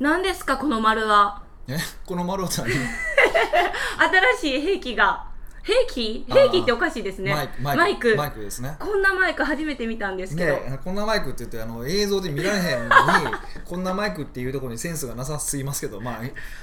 何ですかこの丸は。えこの丸は何？新しい兵器が兵器兵器っておかしいですね。マイクマイクですね。こんなマイク初めて見たんですけど、ね、こんなマイクって言ってあの映像で見られへんのに こんなマイクっていうところにセンスがなさすぎますけどまあ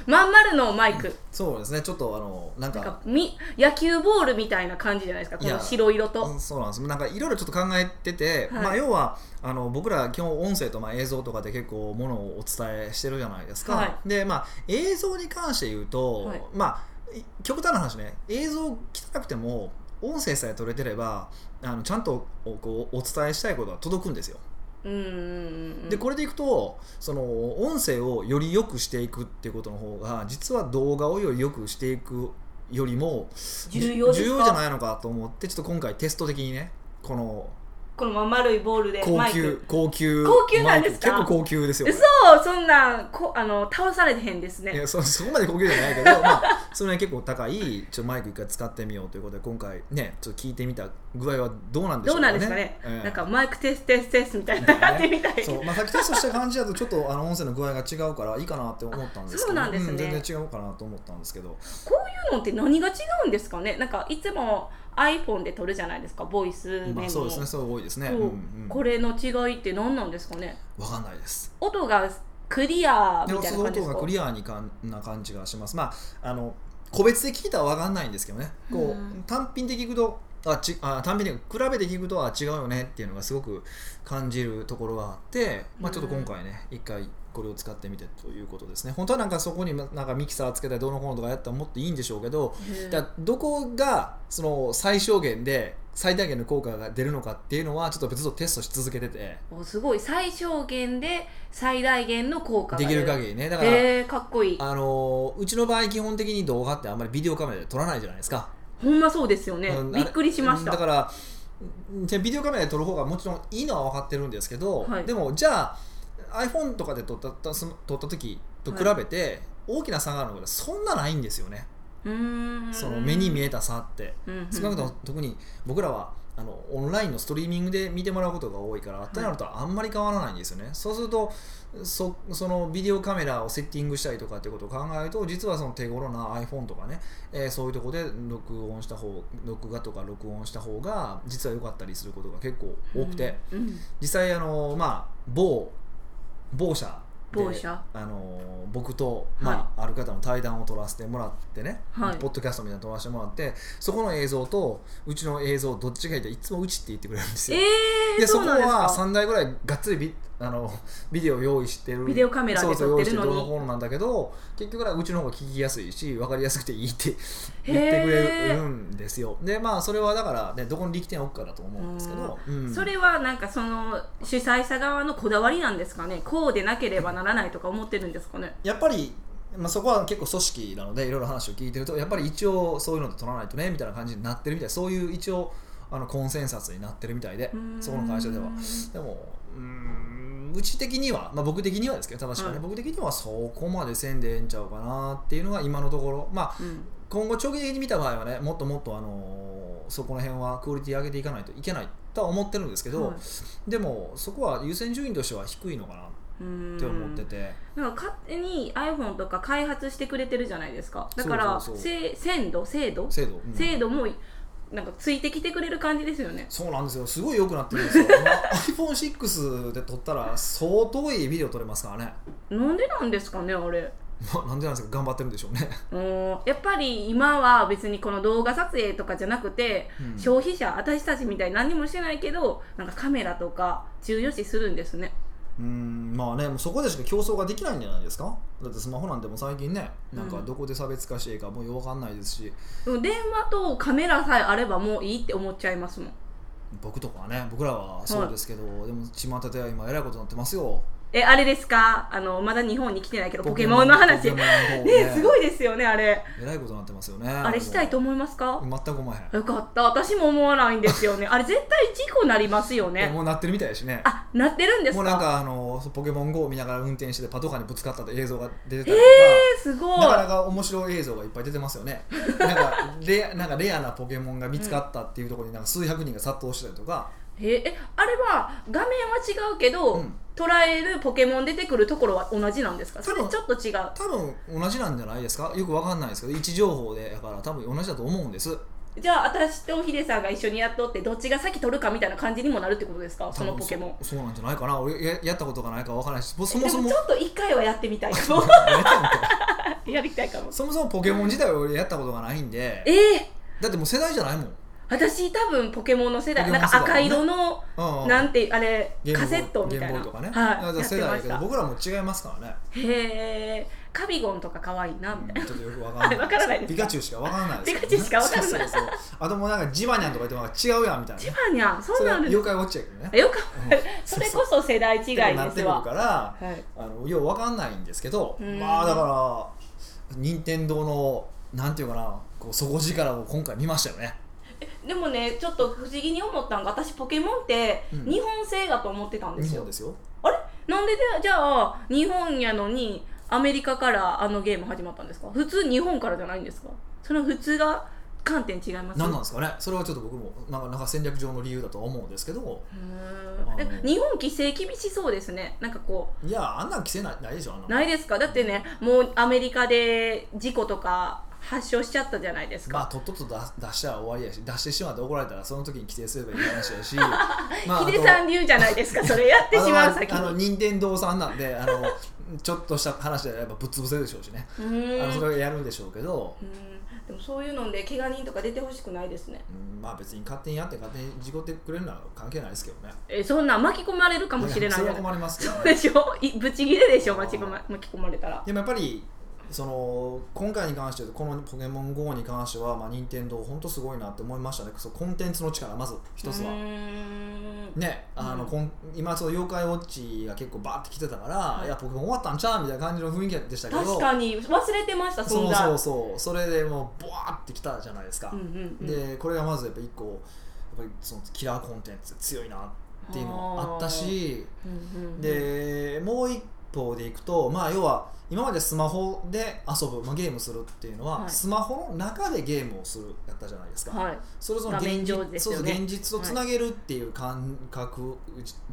まん丸のマイク。そうですね。ちょっとあのなんかみ野球ボールみたいな感じじゃないですか？このいや白色と。うんそうなんです。なんかいろいろちょっと考えてて、はい。まあ、要はあの僕ら基本音声とまあ映像とかで結構ものをお伝えしてるじゃないですか、はい。でまあ映像に関して言うと、はい。まあい極端な話ね映像汚くても音声さえ取れてればあのちゃんとおこうお伝えしたいことは届くんですよ。うんうんうんでこれでいくとその音声をより良くしていくっていうことの方が実は動画をより良くしていくよりも重要じゃないのかと思ってちょっと今回テスト的にねこのこのまん丸いボールで高級高級高級なんですか？結構高級ですよこれ。嘘そんなんこあの倒されてへんですね。いやそ そこまで高級じゃないけど、まあ、それね結構高いちょっとマイク一回使ってみようということで今回ねちょっと聞いてみた具合はどうなんでしょどううかね。なんですかね、ええ。なんかマイクテストテストテストみたいなやってみたい。そう、まあ、さっきテストした感じだとちょっとあの音声の具合が違うからいいかなって思ったんですけど。そうなんですね。全然違うかなと思ったんですけど。こういうのって何が違うんですかね？なんかいつも iPhone で撮るじゃないですかボイスメモ、まあそうですねそう多いですね。そう。うんうん。これの違いって何なんですかね？わかんないです。音がクリアみたいな感じですか？クリアにかんな感じがします。まああの個別で聞いたらわかんないんですけどね。こう、うん。単品で聞くとあちあ単品で比べて聞くとは違うよねっていうのがすごく感じるところがあって、まあ、ちょっと今回ね一回これを使ってみてということですね。本当はなんかそこになんかミキサーつけたりどうのこうのとかやったらもっといいんでしょうけどへえじゃあどこがその最小限で最大限の効果が出るのかっていうのはちょっとずっとテストし続けてて。おすごい。最小限で最大限の効果ができるり限りね。だからかっこいい。あのうちの場合基本的に動画ってあんまりビデオカメラで撮らないじゃないですか、ほんまそうですよね。うんびっくりしました。だからうんじゃあビデオカメラで撮る方がもちろんいいのは分かってるんですけど、はい。でもじゃあ iPhone とかで撮った撮った時と比べて大きな差があるのがそんなないんですよね、その目に見えた差って、うんうん少なくとも特に僕らはあのオンラインのストリーミングで見てもらうことが多いから、ってなるとあんまり変わらないんですよね。そうするとそそのビデオカメラをセッティングしたりとかってことを考えると実はその手頃な iPhone とかね、えーそういうところで録音した方録画とか録音した方が実は良かったりすることが結構多くて、うん。実際あのまあ某某社で某社？あの僕と、まあある方の対談を撮らせてもらってね、はい。ポッドキャストみたいなの撮らせてもらってそこの映像とうちの映像どっちがいいっていつもうちって言ってくれるんですよ、えー、でそこはか？3台ぐらいがっつりビあのビデオ用意してる。ビデオカメラでそうそう撮ってるのに。用意してどうのこうのなんだけど結局はうちの方が聞きやすいし分かりやすくていいってへ言ーってくれるんですよ。でまあそれはだから、ね、どこに力点を置くかだと思うんですけど、うん。それはなんかその主催者側のこだわりなんですかね？こうでなければならないとか思ってるんですかね？やっぱり、まあ、そこは結構組織なのでいろいろ話を聞いてるとやっぱり一応そういうので取らないとねみたいな感じになってるみたいそういう一応あのコンセンサスになってるみたいでそこの会社では。でもうーんうち的には、まあ、僕的にはですけど正しくはね、はい僕的にはそこまでせんでええんちゃうかなっていうのが今のところ。まあうん。今後長期的に見た場合はねもっともっとあのそこの辺はクオリティ上げていかないといけないとは思ってるんですけど、はい。でもそこは優先順位としては低いのかなうんって思ってて。なん。か勝手に iPhone とか開発してくれてるじゃないですか。だからそうそうそう。せ精度精度？精度、うん。精度もなんかついてきてくれる感じですよね。そうなんですよ。すごい良くなってるんですよ。今 iPhone6 で撮ったら相当いいビデオ撮れますからね。なんでなんですかねあれ。まあなんでなんですか頑張ってるんでしょうね、うんやっぱり今は別にこの動画撮影とかじゃなくて、うん。消費者私たちみたいに何にもしてないけどなんかカメラとか重要視するんですねうんまあねもうそこでしか競争ができないんじゃないですか？だってスマホなんてもう最近ねなんかうんどこで差別化していいかもうよくわかんないですし、でも電話とカメラさえあればもういいって思っちゃいますもん。僕とかはね僕らはそうですけど、でも巷では今えらいことになってますよえあれですか？あのまだ日本に来てないけどポケモンの話。ポケモンの方ね。すごいですよねあれ。えらいことになってますよねあれしたいと思いますか？全く思わへん、よかった。私も思わないんですよね。あれ絶対事故なりますよね。もうなってるみたいだしね。あなってるんですか？もうなんかあのポケモン GO を見ながら運転しててパトカーにぶつかったって映像が出てたりとか、えー、すごい。なかなか面白い映像がいっぱい出てますよね。なんかレアなんかレアなポケモンが見つかったっていうところになんか数百人が殺到したりとかええあれは画面は違うけど、うん。捉えるポケモン出てくるところは同じなんですか？それちょっと違う。多分同じなんじゃないですか？よくわかんないですけど位置情報でだから多分同じだと思うんです。じゃあ私とヒデさんが一緒にやっとってどっちが先取るかみたいな感じにもなるってことですか？そのポケモン。そそうなんじゃないかな？俺ややったことがないからわからないしそもそもちょっと一回はやってみたいかも。やりたいかも。そもそもポケモン自体は俺やったことがないんで。ええだってもう世代じゃないもん、私多分ポケモンの世代なんか赤色のなんてあれカセットみたいな。とかね、はい、世代だけど僕らも違いますからね。へえカビゴンとか可愛いなみたいな。ちょっとよくわからない。わからない。ですかピカチュウしかわからないですよピカチュウしかわからない。あともうなんかジバニャンとか言っても違うやんみたいな千葉にゃんそそれはんなんです。妖怪ウォッチやけどね。よくうん。それこそ世代違いってなってくるですわからはい。あのようわかんないんですけどうん。まあだから任天堂のなんていうかなこう底力を今回見ましたよねでもねちょっと不思議に思ったのが私ポケモンってうん。日本製だと思ってたんですよ、日本ですよ。あれ？なんででじゃあ日本やのにアメリカからあのゲーム始まったんですか？普通日本からじゃないんですか？その普通が観点違います？何なんですかね？それはちょっと僕もなんかなんか戦略上の理由だとは思うんですけど。うー。ん日本規制厳しそうですね。なんかこいやあんなん規制ないないでしょないですか？だってねもうアメリカで事故とか発症しちゃったじゃないですか、まあとっとと出出したら終わりやし出してしまって怒られたらその時に規制すればいい話やし まヒデさん流じゃないですか それやってしまう先あのあのに任天堂さんなんであのちょっとした話でやっぱぶっ潰せるでしょうしね。うあのそれをやるんでしょうけど、うん。でもそういうので怪我人とか出てほしくないですね。うんまあ別に勝手にやって勝手に事故ってくれるのは関係ないですけどね。えそんなん巻き込まれるかもしれないじゃないそれは困りますけどね。そうでしょ？いぶち切れでしょ巻き込ま巻き込まれたら。でもやっぱりその今回に関してはこの「ポケモン GO」に関しては、まあ、任天堂本当すごいなって思いましたね。そのコンテンツの力まず一つは。ねあの、うん。こん今その妖怪ウォッチが結構バーって来てたから、い。い、やポケモン終わったんちゃうみたいな感じの雰囲気でしたけど確かに忘れてましたそ存在うそうそう。それでもうボワーってきたじゃないですか、うんうんうんでこれがまずやっぱ一個やっぱりそのキラーコンテンツ強いなっていうのもあったしうんうんうん。でもう一方でいくとまあ要は今までスマホで遊ぶ、まあ、ゲームするっていうのは、はい。スマホの中でゲームをするやったじゃないですか、はい。それをその現実,、ねそう現実とつなげるっていう感覚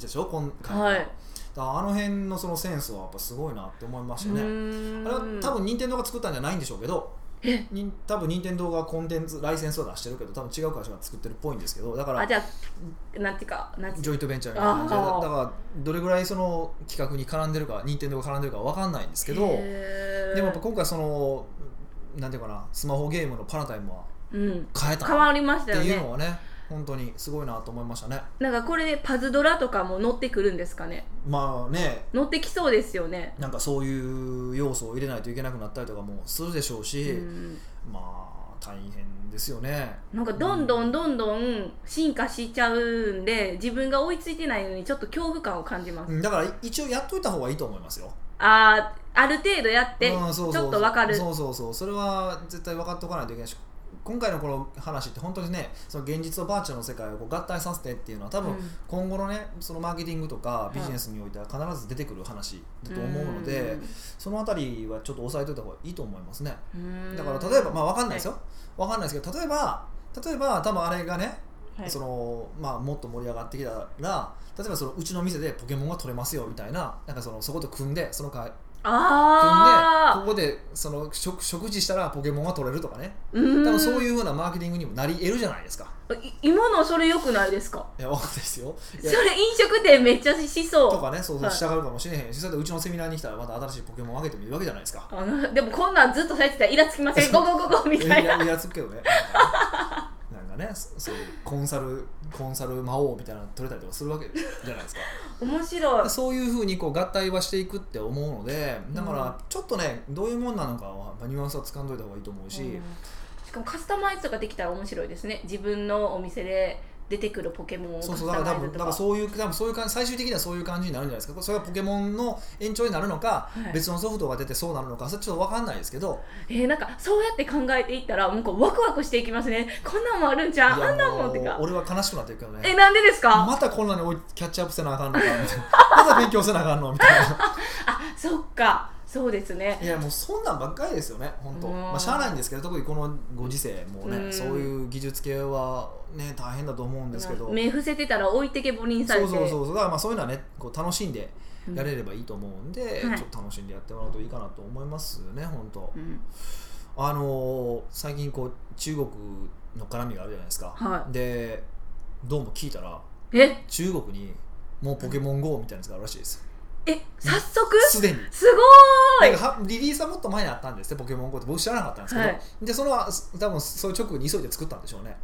でしょ？今回ははい。あの辺のそのセンスはやっぱすごいなって思いましたうねあれは多分任天堂が作ったんじゃないんでしょうけどえに多分任天堂がコンテンツライセンスを出してるけど多分違う会社が作ってるっぽいんですけどだからあじゃあなんていうかなんてジョイントベンチャーみたいな感じだからどれぐらいその企画に絡んでるか任天堂が絡んでるかわかんないんですけどでもやっぱ今回そのなんていうかなスマホゲームのパラダイムはうん。変えた変わりましったてよねいうのはね本当にすごいなと思いましたね。なんかこれでパズドラとかも乗ってくるんですかね？まあね。乗ってきそうですよね。なんかそういう要素を入れないといけなくなったりとかもするでしょうし、うん。まあ大変ですよね。なんかどんどんどんどん進化しちゃうんで自分が追いついてないのにちょっと恐怖感を感じます、うんだから一応やっといた方がいいと思いますよ。あーある程度やってちょっとわかる。そうそうそう。それは絶対分かっておかないといけないし今回のこの話って本当にねその現実とバーチャルの世界をこう合体させてっていうのは多分うん。今後のねそのマーケティングとかい。ビジネスにおいては必ず出てくる話だと思うので、うん。そのあたりはちょっと押さえといた方がいいと思いますね。うん。だから例えばまあ分かんないですよ、分かんないですけど例えば例えば多分あれがね、はい。そのまあ、もっと盛り上がってきたら例えばそのうちの店でポケモンが取れますよみたいななんかそのそこと組んでその会あここでその食食事したらポケモンが取れるとかね。あうん。多分そういうふうなマーケティングにもなり得るじゃないですか。い今のそれよくないですか？いや分かんないですよそれ飲食店めっちゃしそう。とかねそうそうはい。従うかもしれへんしそれでうちのセミナーに来たらまた新しいポケモンをあげてもいいわけじゃないですか。あのでもこんなんずっとされてたらイラつきません？ゴゴゴゴみたいな。いやいやつくけどね ねそ そういうコンサルコンサル魔王みたいなの取れたりとかするわけじゃないですか。面白い。そういうふうにこう合体はしていくって思うのでだかうんらちょっとねどういうもんなのかはニュアンスは掴んどいた方がいいと思うし、うん。しかもカスタマイズとかできたら面白いですね。自分のお店で出てくるポケモンをカそうスそうだから多分タマイズとか。だからそういう多分そういう感じ最終的にはそういう感じになるんじゃないですか。それがポケモンの延長になるのか、はい。別のソフトが出てそうなるのかそれちょっと分かんないですけど。えー、なんかそうやって考えていったらもうこうワクワクしていきますね。こんなんもあるんじゃんあんなんももうってか。俺は悲しくなってるけどね。えなんでですか、またこんなにキャッチアップせなあかんのかみたいな。また勉強せなあかんのみたいな。あそっかそうですね。いやもうそんなんばっかりですよね本当。うん。まあしゃあないんですけど特にこのご時世もうね、うん。そういう技術系はね大変だと思うんですけど、目伏せてたら置いてけぼりにされて。そうそうそうそう。だからまあそういうのはねこう楽しんでやれればいいと思うんで、はい。ちょっと楽しんでやってもらうといいかなと思いますね本当、うん。あのー最近こう中国の絡みがあるじゃないですか、はでどうも聞いたらえ？中国にもうポケモン GO みたいなやつがあるらしいですえ早速？すでに。すごーい。リリースはもっと前にあったんですねポケモン GO って僕知らなかったんですけど、はい。でその多分そういう直後に急いで作ったんでしょうね。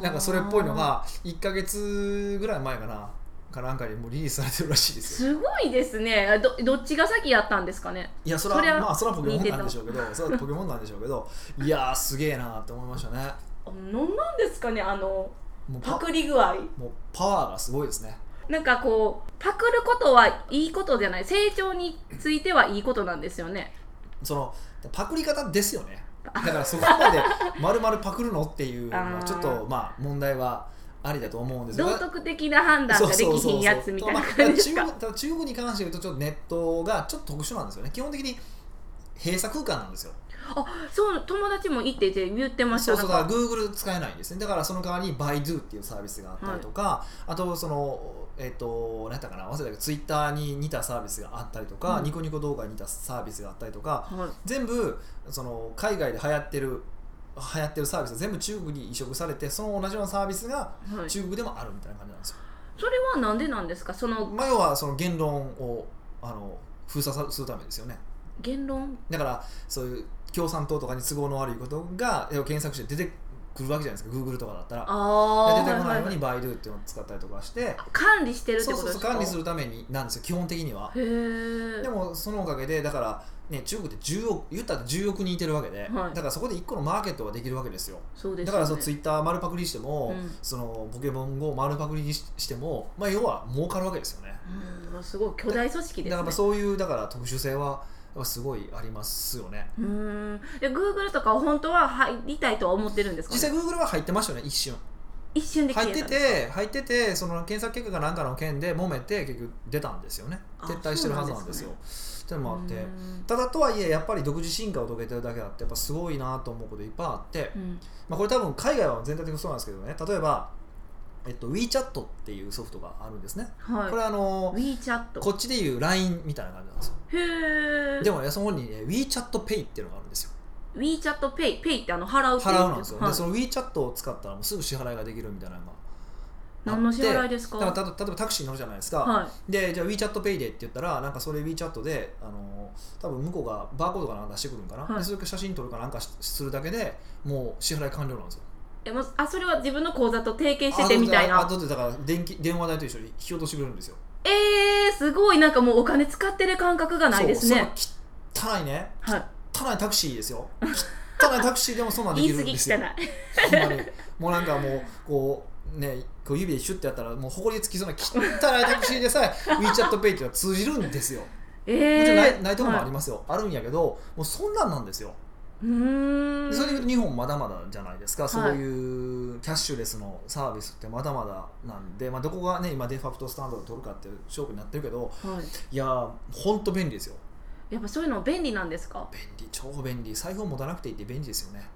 なんかそれっぽいのが1か月ぐらい前かな。かなんかにもうリリースされてるらしいですよ。すごいですね。どどっちが先やったんですかね？いやそれはまあそれはポケモンなんでしょうけどそれはポケモンなんでしょうけどいやーすげえなって思いましたね。あなんなんですかねあのパクリ具合。もうパワーがすごいですねなんかこうパクることはいいことじゃない。成長についてはいいことなんですよね。そのパクリ方ですよね。だからそこまで丸々パクるのっていうのはちょっとまあ問題はありだと思うんです道徳的な判断ができひんやつみたいなまあ感じですか？中国に関して言うとちょっとネットがちょっと特殊なんですよね。基本的に閉鎖空間なんですよ。あそう友達も行ってて言ってました。そうそうだかか。ら Google 使えないんですね。だからその代わりに Baidu っていうサービスがあったりとか、あとそのえっ、と何やったかな？忘れたけど Twitter に似たサービスがあったりとか、うん。ニコニコ動画に似たサービスがあったりとかはい。全部その海外で流行ってる流行ってるサービスが全部中国に移植されてその同じようなサービスがはい、中国でもあるみたいな感じなんですよ、それはなんでなんですか？そのまあ、要はその言論をあの封鎖さするためですよね。言論？だからそういう共産党とかに都合の悪いことが検索して出てくるわけじゃないですか。Google とかだったら。ああで出てこないのに Baidu っていうのを使ったりとかして。管理してるってそうそうことですか？そう管理するためになんですよ。基本的には。へえでもそのおかげでだからね中国って10億言ったら10億人いてるわけで、はい。だからそこで1個のマーケットができるわけですよ。そうですよね。だからそうツイッター丸パクリしても、うん。そのポケモン GO 丸パクリにししても、まあ、要は儲かるわけですよね。うん。すごい巨大組織ですね。だからまあそういうだから特殊性はすごいありますよね。うーん。で Google とかは本当は入りたいとは思ってるんですか、ね、実際 Google は入ってましたよね一瞬。一瞬で消入ってて入っててその検索結果かなんかの件で揉めて結局出たんですよね。あ撤退してるはずなんですよ。ってのもあって。ただとはいえやっぱり独自進化を遂げてるだけあってやっぱすごいなと思うこといっぱいあって、うん。まあ、これ多分海外は全体的にそうなんですけどね。例えば、えっと、WeChat っていうソフトがあるんですね、はい。これあの WeChat こっちでいう LINE みたいな感じなんですよ。へえでもねそこに、ね、WeChatPay っていうのがあるんですよ。WeChatPay Pay ってあの払うっていう。払うなんですよ、はい。でその WeChat を使ったらもうすぐ支払いができるみたいなのが何の支払いですか？だからた例えばタクシー乗るじゃないですか、はい。でじゃあ WeChatPay でって言ったらなんかそれ WeChat であの多分向こうがバーコードかなんか出してくるんかな、はい。でそれから写真撮るかなんかしするだけでもう支払い完了なんですよえもうあそれは自分の口座と提携しててみたいな。あとでだから電気電話代と一緒に引き落としてくれるんですよ。えー、すごい。なんかもうお金使ってる感覚がないですね。そうその汚いね。はい。汚いタクシーですよ。汚いタクシーでもそんなんでき言い過ぎるんですよ。汚いほんまに。もうなんかもうこうねこう指でシュッてやったらもうほこりつきそうな汚いタクシーでさえ WeChatPay っていうのは通じるんですよ。えもちろんないー、ないところもありはますよ、あるんやけどもうそんなんなんですよ。いうーん。でそれで言うと日本まだまだじゃないですか、い。そういうキャッシュレスのサービスってまだまだなんで、まあ、どこがね今デファクトスタンダードを取るかっていう勝負になってるけどはい、いやーほんと便利ですよ。やっぱそういうの便利なんですか？便利超便利。財布を持たなくていいって便利ですよね。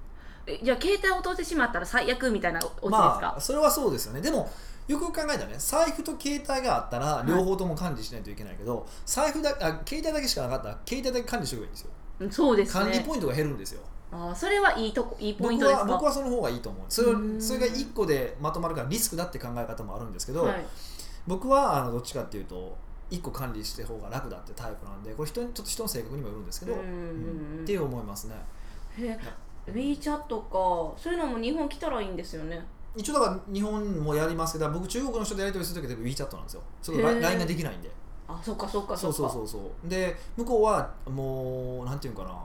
えじゃあ携帯を落としてしまったら最悪みたいなオチですか、まあそれはそうですよね。でもよく考えたらね財布と携帯があったら両方とも管理しないといけないけど、財布だあ携帯だけしかなかったら携帯だけ管理しておけばいいんですよ。うんそうですね。管理ポイントが減るんですよ。あーそれはいいとこいいポイン僕トですか？は僕はその方がいいと思う。それをうそれが1個でまとまるからリスクだって考え方もあるんですけど、はい、僕はあのどっちかっていうと1個管理して方が楽だってタイプなんでこれ人にちょっと人の性格にもよるんですけど、うんっていう思いますね。へ WeChat かそういうのも日本来たらいいんですよね。一応だから日本もやりますけど僕中国の人とやり取りするときは WeChat なんですよ。それ LINE ができないんであそっかそっかそそうっか。そうそうそうで向こうはもうなんていうかな。あの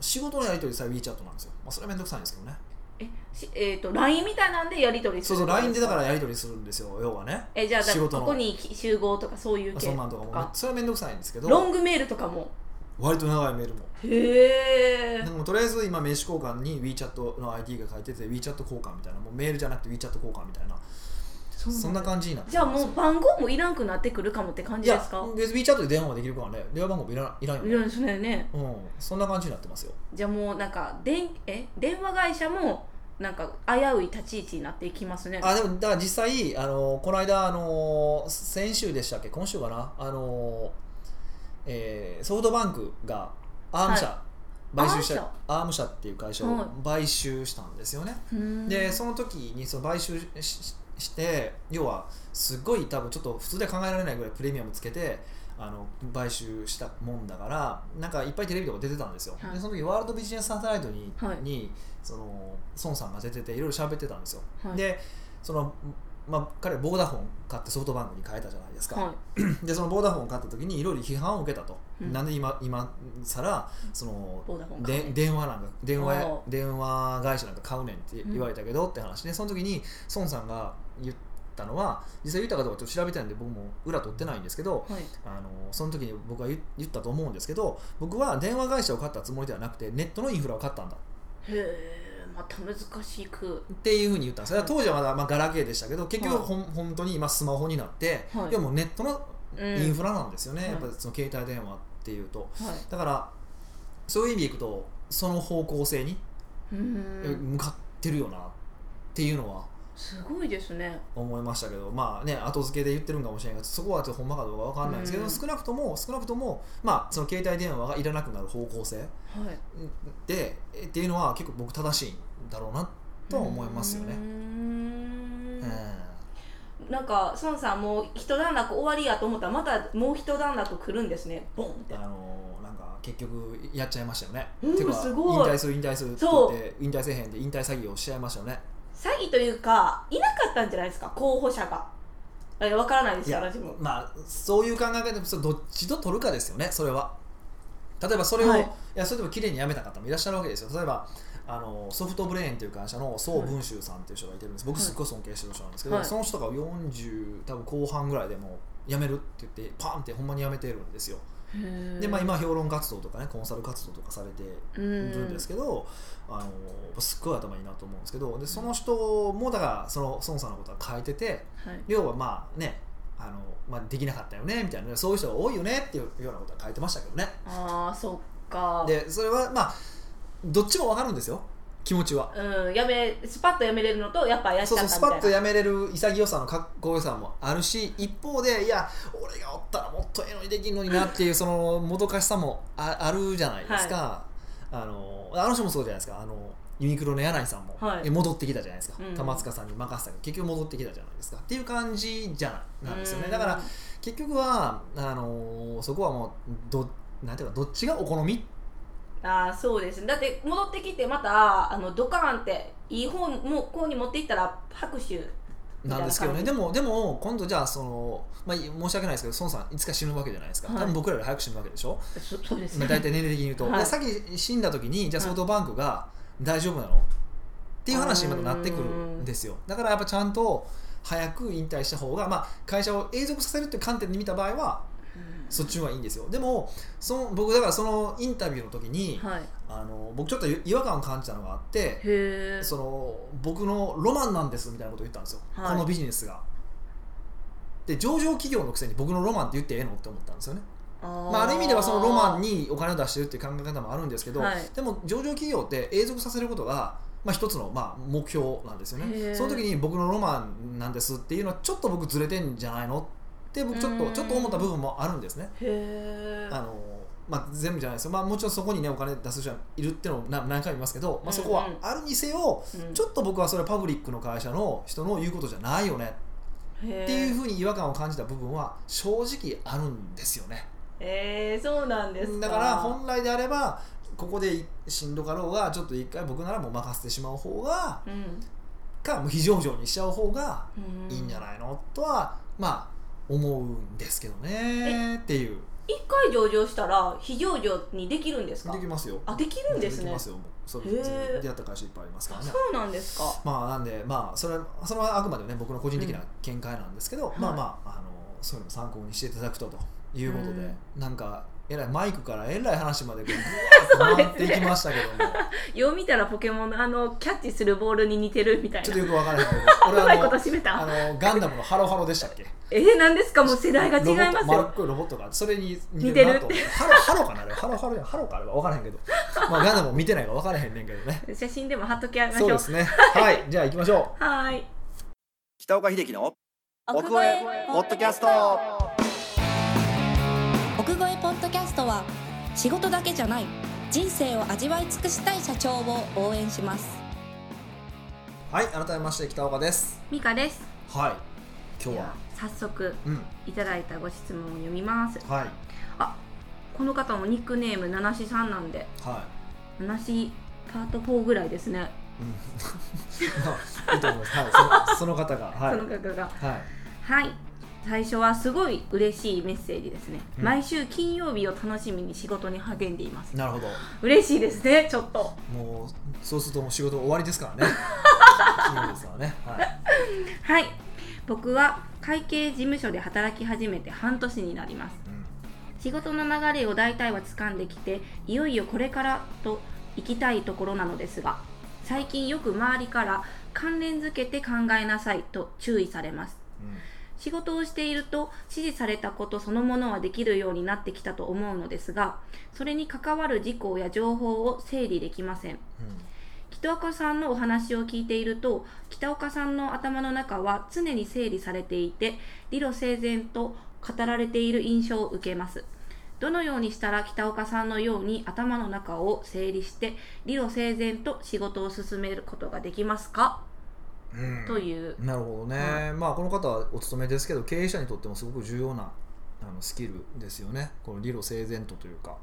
仕事のやり取りさえ WeChat なんですよ、まあ、それは面倒くさいんですけどね。えしえー、と LINE みたいなんでやり取りするそうそう LINE でだかららやり取りするんですよ要はね。えじゃあだ仕事の。ここに集合とかそういう系。そんなんとかもかそれは面倒くさいんですけど。ロングメールとかも？割と長いメールも。へえ。でもとりあえず今名刺交換に WeChat の ID が書いてて WeChat 交換みたいな。もうメールじゃなくて WeChat 交換みたいなそんな感じになってじゃあもう番号もいらんくなってくるかもって感いやじですか？別に WeChat で電話もできるからね。電話番号もいらいらんよね。いらんですねね。うん。そんな感じになってますよ。じゃあもうなんか電え電話会社もなんか危うい立ち位置になっていきますね。あでもだから実際あのこの間あの先週でしたっけ？今週かなあの、えーソフトバンクがアーム社、は買収したアーム社？っていう会社をはい。買収したんですよね、でその時にその買収ししして要はすごい多分ちょっと普通では考えられないぐらいプレミアムつけてあの買収したもんだからなんかいっぱいテレビとか出てたんですよ、はい。でその時ワールドビジネスサテライトに,、はい。にその孫さんが出てていろいろ喋ってたんですよ、はい。でそのまあ、彼ボーダフォン買ってソフトバンクに変えたじゃないですか、は でそのボーダフォン買った時にいろいろ批判を受けたと、うん。なんで今今更そので電話なんか電話電話会社なんか買うねんって言われたけどって話でその時に孫さんが言ったのは実際言ったかどうかちょっと調べたんで僕も裏取ってないんですけどいはい。あのその時に僕は言言ったと思うんですけど僕は電話会社を買ったつもりではなくてネットのインフラを買ったんだへえまた難しく。っていうふうに言ったんですよ。当時はまだまあガラケーでしたけど結局はいほん本当に今スマホになって、はい。い、やもうネットのうん。インフラなんですよね、はい。やっぱりその携帯電話っていうと。はい。だからそういう意味でいくとその方向性に向かってるよなっていうのはすごいですね。思いましたけどまあね後付けで言ってるんかもしれないけどそこはちょっとほんまかどうかわかんないですけど、うん。少なくとも少なくともまあその携帯電話がいらなくなる方向性はい。でえっていうのは結構僕正しいんだろうなとは思いますよね。うー。ん。うん。なんか孫さんもう一段落終わりやと思ったらまたもう一段落来るんですね。ボンってあのなんか結局やっちゃいましたよね。うんてかすごい。引退する引退するって言って引退せえへんで引退詐欺をしちゃいましたよね。詐欺というかいなかったんじゃないですか候補者がえわからないですよ私もまあそういう考え方でどっちと取るかですよねそれは。例えばそれを、はいい、やそれでも綺麗にやめた方もいらっしゃるわけですよ。例えばあのソフトブレーンという会社の宋文集さんっていう人がいてるんです、僕すっごい尊敬してる人なんですけど、はいその人が40多分後半ぐらいでもう辞めるって言ってパンってほんまに辞めてるんですよ。でまあ、今評論活動とかねコンサル活動とかされているんですけど、あのすっごい頭いいなと思うんですけどでその人もだからその孫さんのことは書いててはい。要はまあねあの、まあ、できなかったよねみたいなそういう人が多いよねっていうようなことは書いてましたけどね。ああそっか。でそれはまあどっちも分かるんですよ気持ちは。うんやめスパッとやめれるのとやっぱやっちゃそうそうスパッとやめれる潔さのかっこよさもあるし一方でいや俺がおったらもっとええのにできるのになっていうそのもどかしさもああるじゃないですか、あのあの人もそうじゃないですか。あのユニクロの柳井さんも、はい。え戻ってきたじゃないですか、うん。玉塚さんに任せたけど結局戻ってきたじゃないですか。っていう感じじゃないなんですよね。うん。だから結局はあのそこはもうどなんていうかどっちがお好みああそうですだって戻ってきてまたあのドカーンっていい方もこうに持っていったら拍手。なんですけどね。でもでも今度じゃあその、まあ、申し訳ないですけど孫さんいつか死ぬわけじゃないですか、はい。多分僕らより早く死ぬわけでしょ、そそうですまあ、大体年齢的に言うと、はい。でさっき死んだ時にじゃあソフトバンクが大丈夫なの？っていう話にまたなってくるんですよ。だからやっぱちゃんと早く引退した方が、まあ、会社を永続させるっていう観点で見た場合はうんそっちの方がいいんですよ。でもその僕だからそのインタビューの時に、はい。あの僕ちょっと違和感を感じたのがあってその僕のロマンなんですみたいなことを言ったんですよ、はい。このビジネスが。で上場企業のくせに僕のロマンって言ってええのって思ったんですよね。あまあ、ある意味ではそのロマンににお金を出してるっていう考え方もあるんですけど、はい。でも上場企業って永続させることが、まあ、一つのまあ目標なんですよへね。ー。その時に僕のロマンなんですっていうのはちょっと僕ずれてんじゃないのって僕ちょっうん。とちょっと思った部分もあるんですね。あのまあ、全部じゃないですよ、まあ、もちろんそこにねお金出す人はいるっていうのを何何回も言いますけど、まあ、そこはあるにせよ、うん。ちょっと僕はそれはパブリックの会社の人の言うことじゃないよね。へっていうふうに違和感を感じた部分は正直あるんですよね。えー、そうなんですか。だから本来であればここでしんどかろうがちょっと一回僕ならもう任せてしまう方がうん。か非上場にしちゃう方がうんいいんじゃないの？とはまあ思うんですけどねっていう。一回上場したら非上場にできるんですか？できますよ。あできるんですね。できますよそれへー。出会った会社いっぱいありますからね。そうなんですか？まあなんでまあそれそれはあくまでね僕の個人的な見解なんですけど、うんまあまああのそういうのも参考にしていただくとということで、なんかえらいマイクからえらい話までこう ぐわーっと回っていきましたけども。よう見たらポケモンのあのキャッチするボールに似てるみたいな。ちょっとよくわからないけどうまいあのこと締めた。あのガンダムのハロハロでしたっけ？えー、何ですか？もう世代が違いますよ。ロボット丸っこいロボットがそれに似てるなと思って。ハロハロかな？あれハロハロやハロかあれは分からへんけど。まあガンダム見てないから分からへんねんけどね。写真でも貼っときましょそううですね。はい。じゃあ行きましょう。はーい。北岡秀樹の奥越えポッドキャスト仕事だけじゃない。人生を味わい尽くしたい社長を応援します。はい改めまして北岡です。ミカです。はい今日は？早速うん。いただいたご質問を読みます。はい。あこの方もニックネーム七しさんなんで。は七しパート4ぐらいですね、い、うん、まあいいと思います。はいその方が。はい。その方が。はい。はい最初はすごい嬉しいメッセージですね、うん。毎週金曜日を楽しみに仕事に励んでいます。なるほど。嬉しいですねちょっと。もうそうするともう仕事終わりですからね。金曜ですからね。はい。はい。僕は会計事務所で働き始めて半年になります。うん。仕事の流れを大体は掴んできていよいよこれからと行きたいところなのですが最近よく周りから関連づけて考えなさいと注意されます仕事をしていると指示されたことそのものはできるようになってきたと思うのですがそれに関わる事項や情報を整理できません。うん。北岡さんのお話を聞いていると北岡さんの頭の中は常に整理されていて理路整然と語られている印象を受けます。どのようにしたら北岡さんのように頭の中を整理して理路整然と仕事を進めることができますか、うんという。なるほどね、まあこの方はお勤めですけど経営者にとってもすごく重要なあのスキルですよね。この理路整然とというか。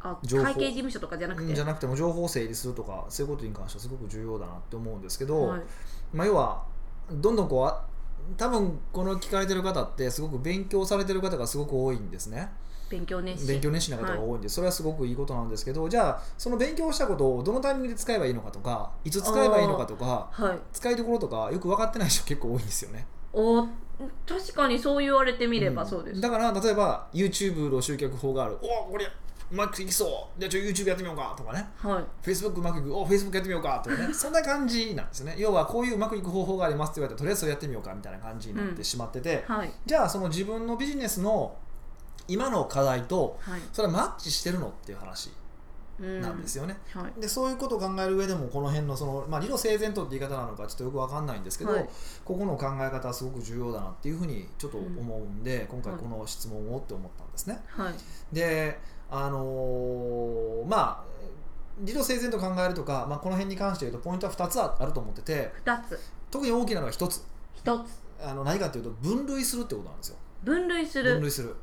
会計事務所とかじゃなくて？じゃなくても情報を整理するとかそういうことに関してはすごく重要だなって思うんですけど、はい。まあ、要はどんどんこうあ多分この聞かれてる方ってすごく勉強されてる方がすごく多いんですね勉強熱心。勉強熱心な方が多いんで、それはすごくいいことなんですけどじゃあその勉強したことをどのタイミングで使えばいいのかとかいつ使えばいいのかとかはい。使いどころとかよく分かってない人結構多いんですよね。お確かにそう言われてみればそうです、んだから例えば YouTube の集客法がある。おおこれうまくいきそう。じゃあちょ YouTube やってみようかとかね。はい。Facebook うまくいく。お Facebook やってみようかとかね。そんな感じなんですね。要はこういううまくいく方法がありますって言われたらとりあえずそれやってみようかみたいな感じになってしまってて、はい。じゃあその自分のビジネスの今の課題とはい。それはマッチしてるのっていう話うん。なんですよね、はい。でそういうことを考える上でもこの辺のその、まあ、理路整然とって言い方なのかちょっとよく分かんないんですけど、はい。ここの考え方はすごく重要だなっていうふうにちょっと思うんで、今回この質問をって思ったんですね。はい。であのーまあ理路整然と考えるとか、まあ、この辺に関して言うとポイントは2つあると思ってて2つ。特に大きなのが1つ。1つ。あの何かっていうと分類するってことなんですよ。分類する。分類する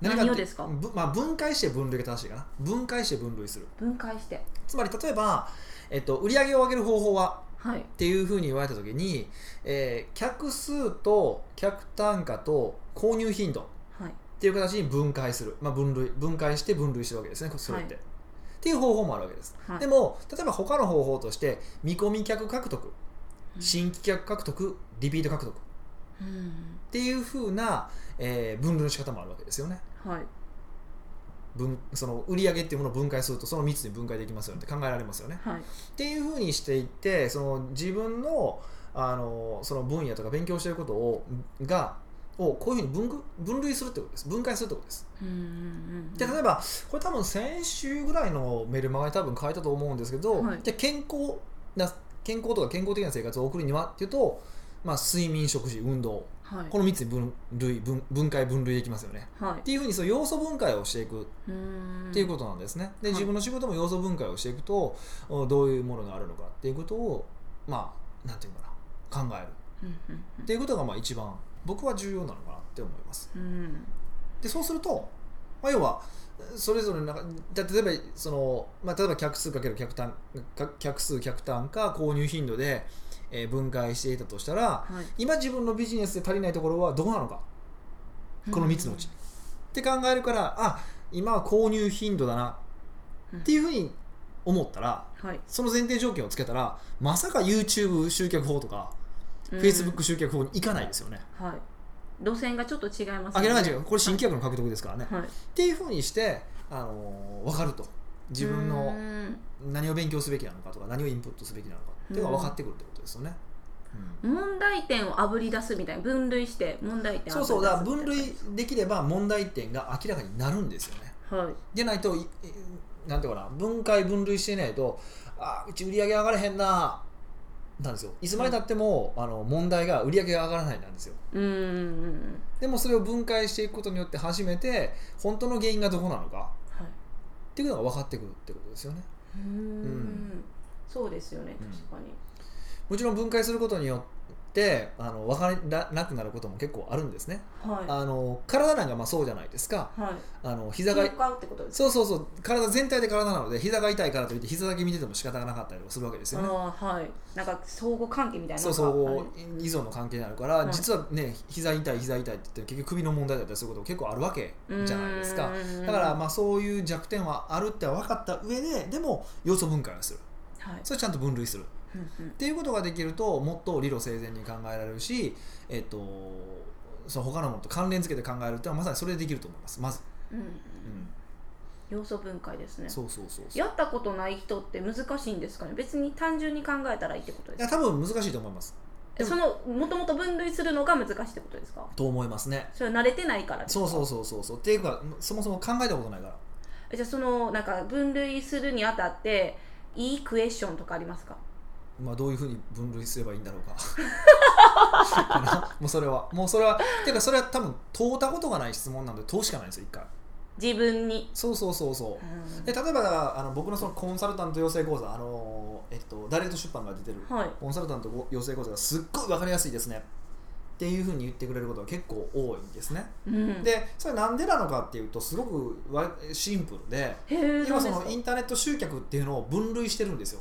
何をですか？ぶまあ、分解して分類が正しいかな。分解して分類する。分解して。つまり例えば、えっと、売上を上げる方法は？はい。っていうふうに言われた時に、えー客数と客単価と購入頻度。はい。っていう形に分解する、まあ、分類分解して分類してるわけですねそれって、はいっていう方法もあるわけです、はい。でも例えば他の方法として見込み客獲得。うん。新規客獲得リピート獲得。っうん。ていうふうな、えー分類の仕方もあるわけですよね。はい。分その売上っていうものを分解するとその3つに分解できますよね。って考えられますよね。はい。っていうふうにしていってその自分のあのその分野とか勉強していることをがをこういうふうに分ぐ分類するってことです。分解するってことです。うんうんうんで例えばこれ多分先週ぐらいのメルマガに多分書いたと思うんですけど、はい。じゃあ健康な健康とか健康的な生活を送るにはっていうと、まあ、睡眠食事運動はい。この3つに分類分分解分類できますよね。はい。っていうふうにその要素分解をしていく。っていうことなんですね。ではい。自分の仕事も要素分解をしていくとおどういうものがあるのかっていうことをまあなんていうかな。考える。っていうことがまあ一番僕は重要なのかなって思います。でそうすると、まあ、要はそれぞれの中だ例えばその、まあ、例えば客数かける客単か客数客単か購入頻度で、えー分解していたとしたらはい。今自分のビジネスで足りないところはどこなのか？この3つのうち。って考えるからあ今は購入頻度だな。っていうふうに思ったらはい。その前提条件をつけたらまさか YouTube 集客法とか、うん。Facebook 集客法に行かないですよね。はい。路線がちょっと違います明らかにこれ新規客の獲得ですからね。はい。っていうふうにしてあの分かると。自分うのん。何を勉強すべきなのかとか何をインプットすべきなのかっていうのが分かってくるってことですよね。うん。問題点をあぶり出すみたいな分類して問題点をそうそうだから分類できれば問題点が明らかになるんですよね。はい。でないとなんていうかな分解分類していないとあうち売り上げ上がれへんななんですよ。いつまでたっても、あの問題が売り上げが上がらないなんですよ。うんうんうんでもそれを分解していくことによって初めて本当の原因がどこなのかはい。っていうのが分かってくるってことですよね。うーん。そうですよねうん確かに、もちろん分解することによってあの分からなくなることも結構あるんですね。はい。あの体なんかまあそうじゃないですか。はい。あの膝がそうそうそう。体全体で体なので膝が痛いからといって膝だけ見てても仕方がなかったりとかするわけですよね。はい。なんか相互関係みたいなそうのがそう依存の関係になるから、はい。実はね膝痛い膝痛いって言って結局首の問題だったりすることも結構あるわけじゃないですか。うん。だからまあそういう弱点はあるって分かった上ででも要素分解をする。はい。それちゃんと分類する。っうんうん。ていうことができるともっと理路整然に考えられるし、えっとその他のものと関連付けて考えるっていうのはまさにそれでできると思います。まず、うんうん。うん、要素分解ですね。そうそうそうそう。やったことない人って難しいんですかね？別に単純に考えたらいいってこといですか？や多分難しいと思います。そのもともと分類するのが難しいってことですか？と思いますね。それは慣れてないからですか？そうそうそうそうそう。っていうかそもそも考えたことないから。じゃあそのなんか分類するにあたっていいクエスチョンとかありますか？まあ、どういうふうに分類すればいいんだろうか。もうそれは。もうそれはっていうかそれは多分問うたことがない質問なんで問うしかないんですよ一回。自分に、そうそうそうそう。うん。で例えばあの僕のそのコンサルタント養成講座あの、えっと、ダイレクト出版が出てる。はい。コンサルタント養成講座がすっごい分かりやすいですね。っていうふうに言ってくれることが結構多いんですね。うん、でそれなんでなのかっていうとすごくわシンプルで今そのインターネット集客っていうのを分類してるんですよ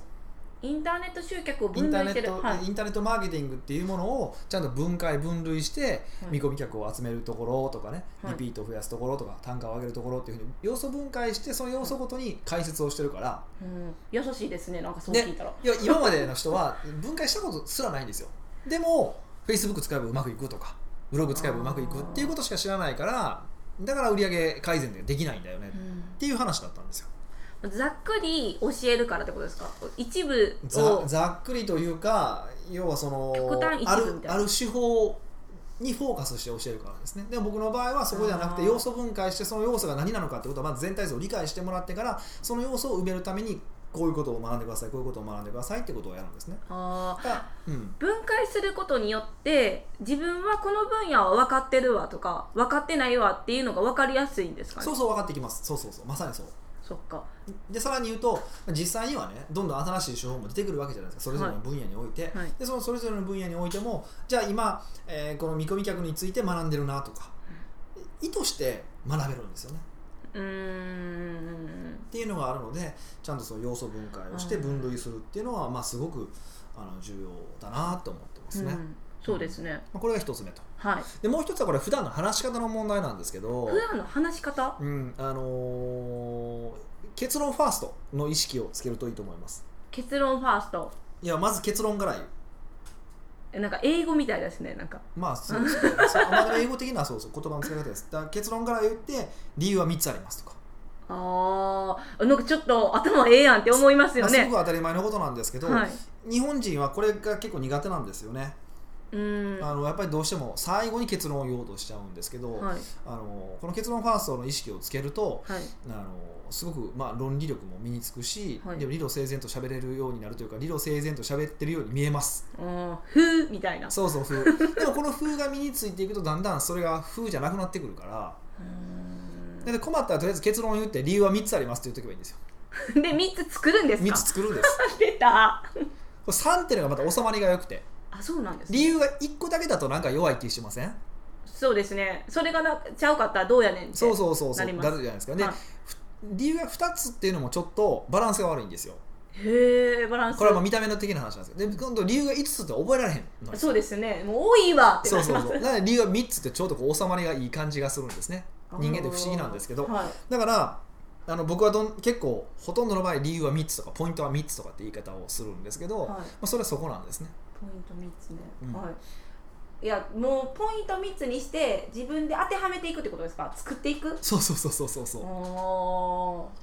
インターネット集客をイン分類してる、ターネット、はい。インターネットマーケティングっていうものをちゃんと分解分類して、はい。見込み客を集めるところとかね、はい。リピートを増やすところとか単価を上げるところっていうふうに要素分解してその要素ごとに解説をしてるから、うん、優しいですねなんかそうで聞いたら。いや今までの人は分解したことすらないんですよ。でも Facebook 使えばうまくいくとかブログ使えばうまくいくっていうことしか知らないからだから売上改善でできないんだよねっていう話だったんですよ。うんざっくり教えるからってことですか？一部ざをざっくりというか要はそのあるある手法にフォーカスして教えるからですね。でも僕の場合はそこではなくて要素分解してその要素が何なのかってことをまず全体像を理解してもらってからその要素を埋めるためにこういうことを学んでくださいこういうことを学んでくださいってことをやるんですね。あうん。分解することによって自分はこの分野は分かってるわとか分かってないわっていうのが分かりやすいんですかね？そうそう分かってきます。そうそうそう。まさにそうそっか。でさらに言うと実際にはねどんどん新しい手法も出てくるわけじゃないですか。それぞれの分野において、はい。でそのそれぞれの分野においてもじゃあ今、えーこの見込み客について学んでるなとか、意図して学べるんですよね。うーん。っていうのがあるのでちゃんとその要素分解をして分類するっていうのは、まあ、すごくあの重要だなと思ってますね、まうんそうですね。あ、これが一つ目と。はい。でもう一つはこれ普段の話し方の問題なんですけど普段の話し方？うんあのー結論ファーストの意識をつけるといいと思います。結論ファースト？いやまず結論から言う。えなんか英語みたいですねなんか。まあそうですね。まあ英語的なそうそう言葉の使い方です。だ結論から言って理由は3つありますとか、あー。なんかちょっと頭ええやんって思いますよまあ、すね、ごく当たり前のことなんですけど、はい。日本人はこれが結構苦手なんですよね、うーん。あのやっぱりどうしても最後に結論を言おうとしちゃうんですけど、はい。あのこの結論ファーストの意識をつけるとはい。あのすごく、まあ、論理力も身につくし、はい。でも理路整然と喋れるようになるというか理路整然と喋ってるように見えます。あーふーみたいな。そうそう風でもこの風が身についていくとだんだんそれが風じゃなくなってくるからで困ったらとりあえず結論を言って理由は3つありますって言っとけばいいんですよ。で3つ作るんです3かつ作るんです。出た。これ3っていうのがまた収まりが良くてあそうなんですね。理由が1個だけだとなんか弱い気しません？そうですね。それがなちゃうかったらどうやねんってそうそうそうそう。だるじゃないですか。で、はい。ふ理由が2つっていうのもちょっとバランスが悪いんですよ。へえバランス。これは見た目の的な話なんですけどで今度理由が5つって覚えられへんのよそうですね。もう多いわってそうなります。そうそうだから理由が3つってちょうどこう収まりがいい感じがするんですね。人間って不思議なんですけど、はい。だからあの僕はどん結構ほとんどの場合理由は3つとかポイントは3つとかって言い方をするんですけど、はい。まあ、それはそこなんですねポイント3つね、うん。はい。いやもうポイント3つにして自分で当てはめていくってことですか？作っていく？そうそうそうそうそうそう。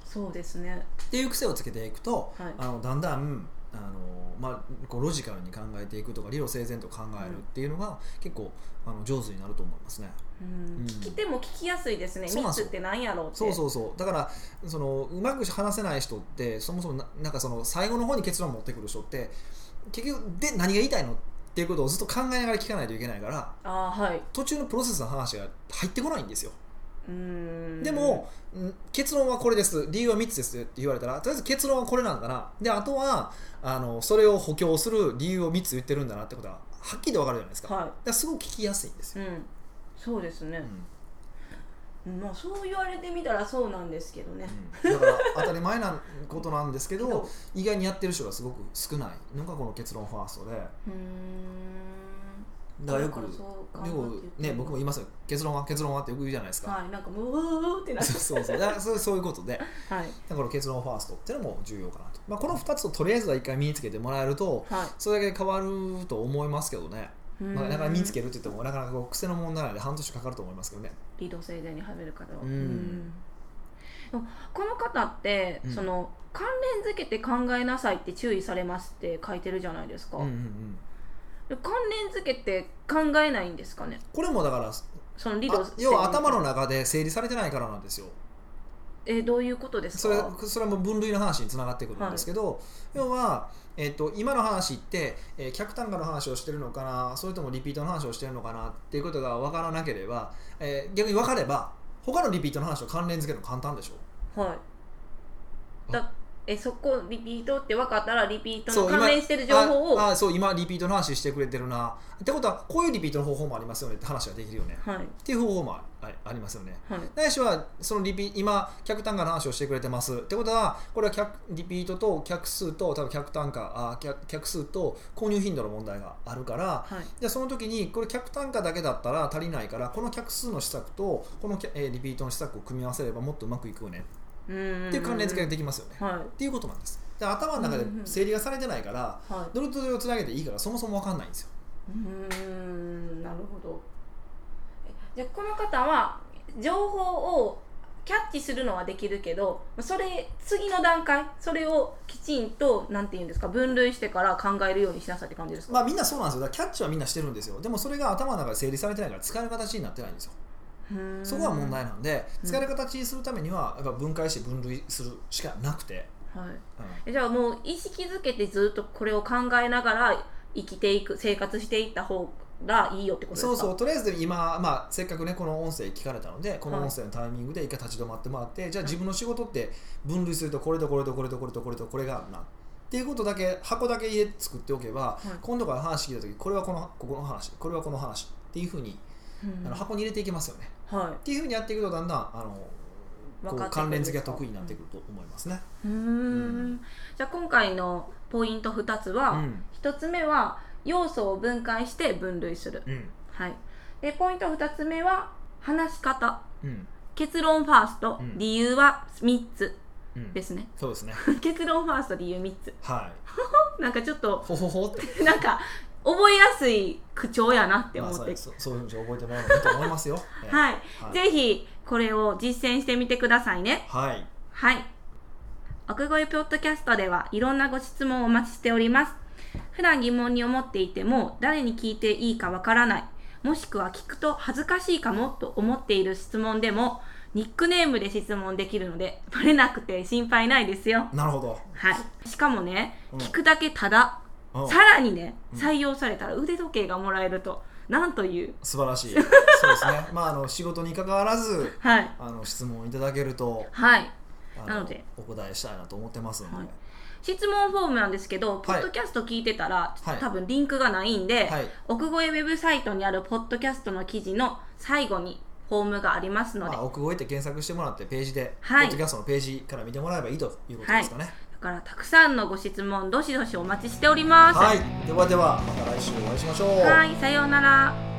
そうですね。っていう癖をつけていくと、はい。あのだんだんあの、まあ、こうロジカルに考えていくとか理路整然と考えるっていうのが結構あの上手になると思いますね。うん。うん。聞き手も聞きやすいですね。3そうなんですよ。つって何やろうって。そうそうそう。だからそのうまく話せない人ってそもそもななんかその最後の方に結論を持ってくる人って結局で何が言いたいのっていうことをずっと考えながら聞かないといけないからあーはい。途中のプロセスの話が入ってこないんですよ。でも、ん結論はこれです。理由は3つですって言われたらとりあえず結論はこれなんだな。であとはあのそれを補強する理由を3つ言ってるんだなってことははっきり分かるじゃないですか,、だかはらすごく聞きやすいんですよ、いうん。そうですね。う、んまあそう言われてみたらそうなんですけどね、うん。だから当たり前なことなんですけけどど意外にやってる人がすごく少ない。のがこの結論ファーストで。うーん。だからよくね僕も言いますよ。結論は結論はってよく言うじゃないですか、はい。なんかもうってなってそう。そうそう。だそうそういうことで。はい。だから結論ファーストっていうのも重要かなと、まあ、この2つをとりあえずは一回身につけてもらえるとはい。それだけで変わると思いますけどね、まあ、なかなか身につけるって言ってもなかなかこう癖の問題なので半年かかると思いますけどね。理路整然に始める方は、うん。この方って、うんその関連づけて考えなさいって注意されますって書いてるじゃないですか、うんうんうん。で関連づけて考えないんですかね？これもだからその理路あ要は頭の中で整理されてないからなんですよえどういうことですそれかそれはもう分類の話につながってくるんですけど、要は、えっと今の話って、えー客単価の話をしてるのかな？それともリピートの話をしてるのかな？っていうことが分からなければ、えー逆に分かれば他のリピートの話と関連付けるの簡単でしょ？はい。だえそこリピートって分かったらリピートの関連してる情報をああそう今リピートの話してくれてるな。ってことはこういうリピートの方法もありますよねって話ができるよね。はい。っていう方法もありますよね。はい。ないしはそのリピ今客単価の話をしてくれてます。ってことはこれは客リピートと客数と多分客単価あ客客数と購入頻度の問題があるからはい。じゃあその時にこれ客単価だけだったら足りないからこの客数の施策とこの、えーリピートの施策を組み合わせればもっとうまくいくよねっていう関連付けができますよね、はい。っていうことなんです。で頭の中で整理がされてないからはい。どれとどれをつなげていいからそもそも分かんないんですよ。うーんなるほど。えじゃあこの方は情報をキャッチするのはできるけどそれ次の段階それをきちんとなんていうんですか分類してから考えるようにしなさいって感じですか、まあみんなそうなんですよ。キャッチはみんなしてるんですよ。でもそれが頭の中で整理されてないから使える形になってないんですよそこが問題なんでうん。使える形にするためにはやっぱ分解して分類するしかなくて、はい。うん。えじゃあもう意識づけてずっとこれを考えながら生きていく生活していった方がいいよってことですか？そうそう。とりあえずで今、まあ、せっかくねこの音声聞かれたのでこの音声のタイミングで一回立ち止まってもらって、じゃあ自分の仕事って分類するとこれとこれとこれとこれとこれとこれがあるなっていうことだけ箱だけ入れて作っておけば、い。今度から話聞いた時これはこのここの話これはこの話っていうふうに、うん。あの箱に入れていけますよねはっていうふうにやっていくとだんだんあの関連付けが得意になってくると思いますね。いうーん。じゃあ今回のポイント2つは、うん。1つ目は要素を分解して分類する、うん。はい、でポイント2つ目は話し方。うん。結論ファースト、うん。理由は3つうん。ですね。そうですね。結論ファースト理由3つ。はい。なんかちょっとほほほって。なんか覚えやすい口調やなって思って、まあそうそういうふうに覚えてもらうのがいいと思いますよ。ええはい、はいぜひこれを実践してみてくださいねはい。はい。奥越ポッドキャストではいろんなご質問をお待ちしております。普段疑問に思っていても誰に聞いていいかわからない、もしくは聞くと恥ずかしいかもと思っている質問でもニックネームで質問できるのでバレなくて心配ないですよ。なるほど。はい。しかもね、うん聞くだけただ、うんさらにね、うん採用されたら腕時計がもらえると、なんという。素晴らしい。そうですね。まああの仕事に関わらずはい。あの質問いただけるとはい。あなのでお答えしたいなと思ってますので。はい質問フォームなんですけど、ポッドキャスト聞いてたら、はい多分リンクがないんで、はい。奥越えウェブサイトにあるポッドキャストの記事の最後にフォームがありますので、まあ奥越えって検索してもらってページで、はいポッドキャストのページから見てもらえばいいということですかね。だからたくさんのご質問どしどしお待ちしております。はい。ではではまた来週お会いしましょう。はい、さようなら。